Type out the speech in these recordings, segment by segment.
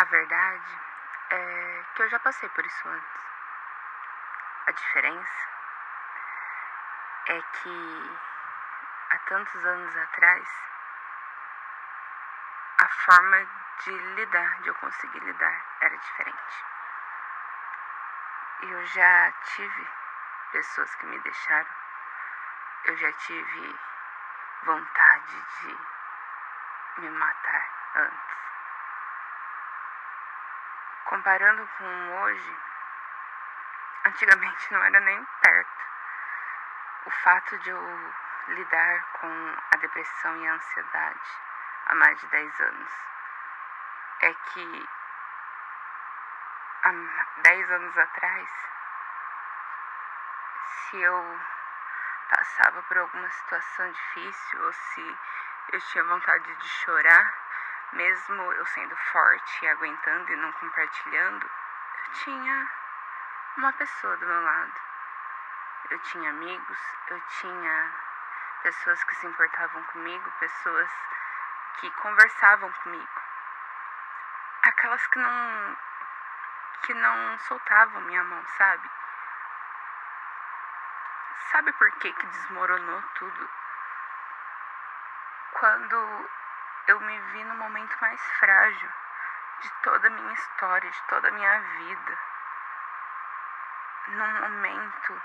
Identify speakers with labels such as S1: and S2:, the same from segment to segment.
S1: A verdade é que eu já passei por isso antes. A diferença é que há tantos anos atrás a forma de lidar, de eu conseguir lidar, era diferente. Eu já tive pessoas que me deixaram, eu já tive vontade de me matar antes. Comparando com hoje, antigamente não era nem perto. O fato de eu lidar com a depressão e a ansiedade há mais de 10 anos é que há 10 anos atrás, se eu passava por alguma situação difícil ou se eu tinha vontade de chorar, mesmo eu sendo forte aguentando e não compartilhando, eu tinha uma pessoa do meu lado. Eu tinha amigos, eu tinha pessoas que se importavam comigo, pessoas que conversavam comigo. Aquelas que não que não soltavam minha mão, sabe? Sabe por que que desmoronou tudo? Quando eu me vi no momento mais frágil de toda a minha história, de toda a minha vida. Num momento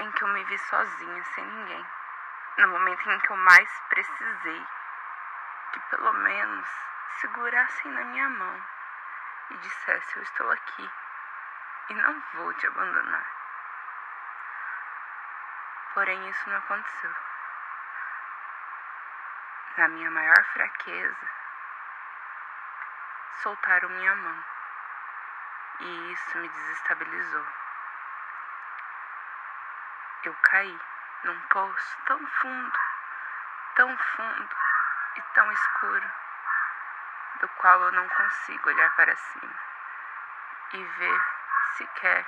S1: em que eu me vi sozinha, sem ninguém. No momento em que eu mais precisei que pelo menos segurassem na minha mão e dissesse: Eu estou aqui e não vou te abandonar. Porém, isso não aconteceu na minha maior fraqueza, soltaram minha mão. E isso me desestabilizou. Eu caí num poço tão fundo, tão fundo e tão escuro, do qual eu não consigo olhar para cima e ver sequer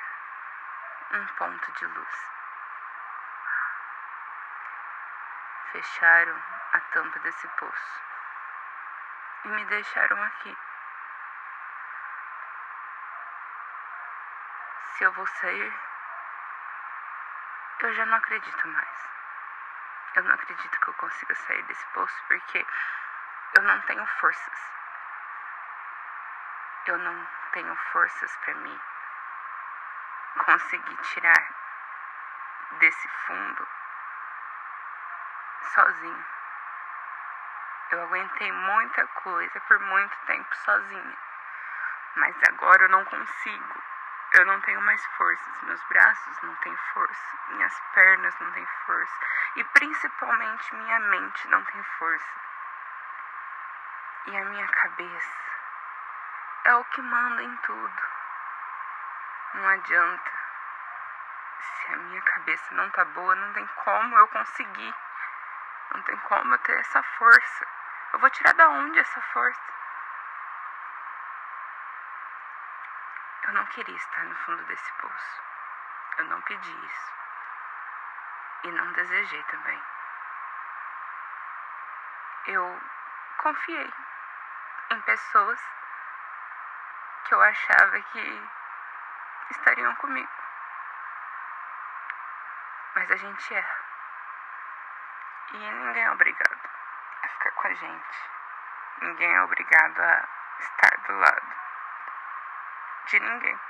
S1: um ponto de luz. Fecharam a tampa desse poço e me deixaram aqui. Se eu vou sair, eu já não acredito mais. Eu não acredito que eu consiga sair desse poço porque eu não tenho forças. Eu não tenho forças para mim conseguir tirar desse fundo sozinho. Eu aguentei muita coisa por muito tempo sozinha. Mas agora eu não consigo. Eu não tenho mais forças. Meus braços não têm força. Minhas pernas não têm força. E principalmente minha mente não tem força. E a minha cabeça é o que manda em tudo. Não adianta. Se a minha cabeça não tá boa, não tem como eu conseguir. Não tem como eu ter essa força. Eu vou tirar da onde essa força? Eu não queria estar no fundo desse poço. Eu não pedi isso. E não desejei também. Eu confiei em pessoas que eu achava que estariam comigo. Mas a gente erra. E ninguém é obrigado a ficar com a gente. Ninguém é obrigado a estar do lado de ninguém.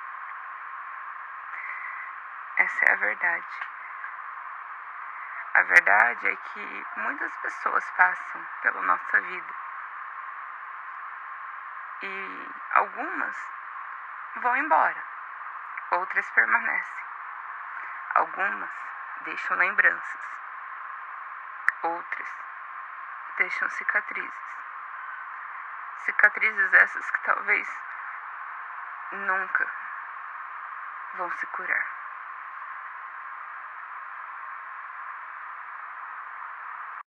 S1: Essa é a verdade. A verdade é que muitas pessoas passam pela nossa vida. E algumas vão embora, outras permanecem. Algumas deixam lembranças outras deixam cicatrizes. Cicatrizes essas que talvez nunca vão se curar.